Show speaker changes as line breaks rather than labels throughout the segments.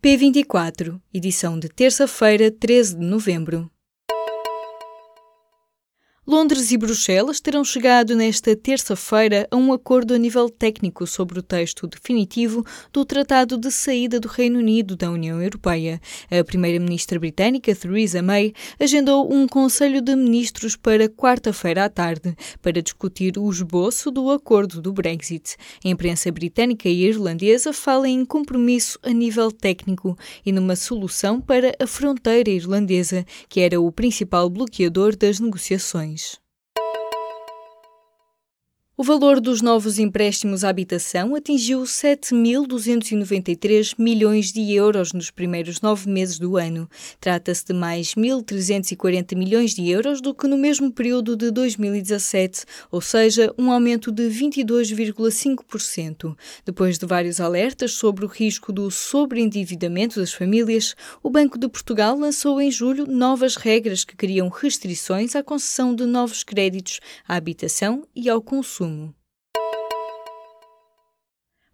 P24, edição de terça-feira, 13 de novembro. Londres e Bruxelas terão chegado nesta terça-feira a um acordo a nível técnico sobre o texto definitivo do Tratado de Saída do Reino Unido da União Europeia. A primeira-ministra britânica, Theresa May, agendou um Conselho de Ministros para quarta-feira à tarde para discutir o esboço do acordo do Brexit. A imprensa britânica e irlandesa fala em compromisso a nível técnico e numa solução para a fronteira irlandesa, que era o principal bloqueador das negociações. Martins. O valor dos novos empréstimos à habitação atingiu 7.293 milhões de euros nos primeiros nove meses do ano. Trata-se de mais 1.340 milhões de euros do que no mesmo período de 2017, ou seja, um aumento de 22,5%. Depois de vários alertas sobre o risco do sobreendividamento das famílias, o Banco de Portugal lançou em julho novas regras que criam restrições à concessão de novos créditos à habitação e ao consumo consumo.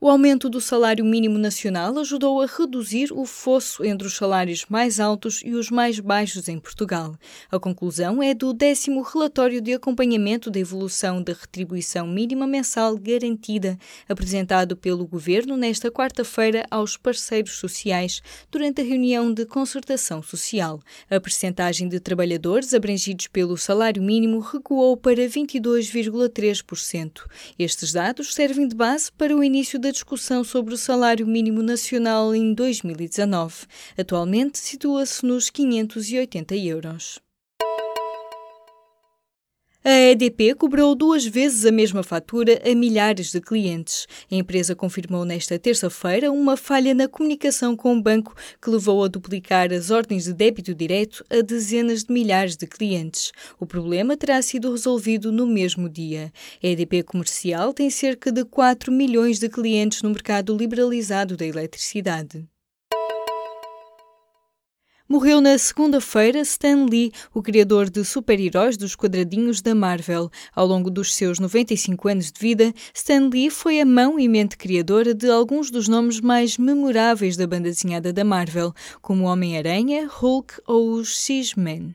O aumento do salário mínimo nacional ajudou a reduzir o fosso entre os salários mais altos e os mais baixos em Portugal. A conclusão é do décimo relatório de acompanhamento da evolução da retribuição mínima mensal garantida, apresentado pelo Governo nesta quarta-feira aos parceiros sociais durante a reunião de concertação social. A percentagem de trabalhadores abrangidos pelo salário mínimo recuou para 22,3%. Estes dados servem de base para o início da discussão sobre o salário mínimo nacional em 2019. Atualmente situa-se nos 580 euros. A EDP cobrou duas vezes a mesma fatura a milhares de clientes. A empresa confirmou nesta terça-feira uma falha na comunicação com o banco que levou a duplicar as ordens de débito direto a dezenas de milhares de clientes. O problema terá sido resolvido no mesmo dia. A EDP Comercial tem cerca de 4 milhões de clientes no mercado liberalizado da eletricidade. Morreu na segunda-feira Stan Lee, o criador de super-heróis dos quadradinhos da Marvel. Ao longo dos seus 95 anos de vida, Stan Lee foi a mão e mente criadora de alguns dos nomes mais memoráveis da banda desenhada da Marvel, como Homem-Aranha, Hulk ou os X-Men.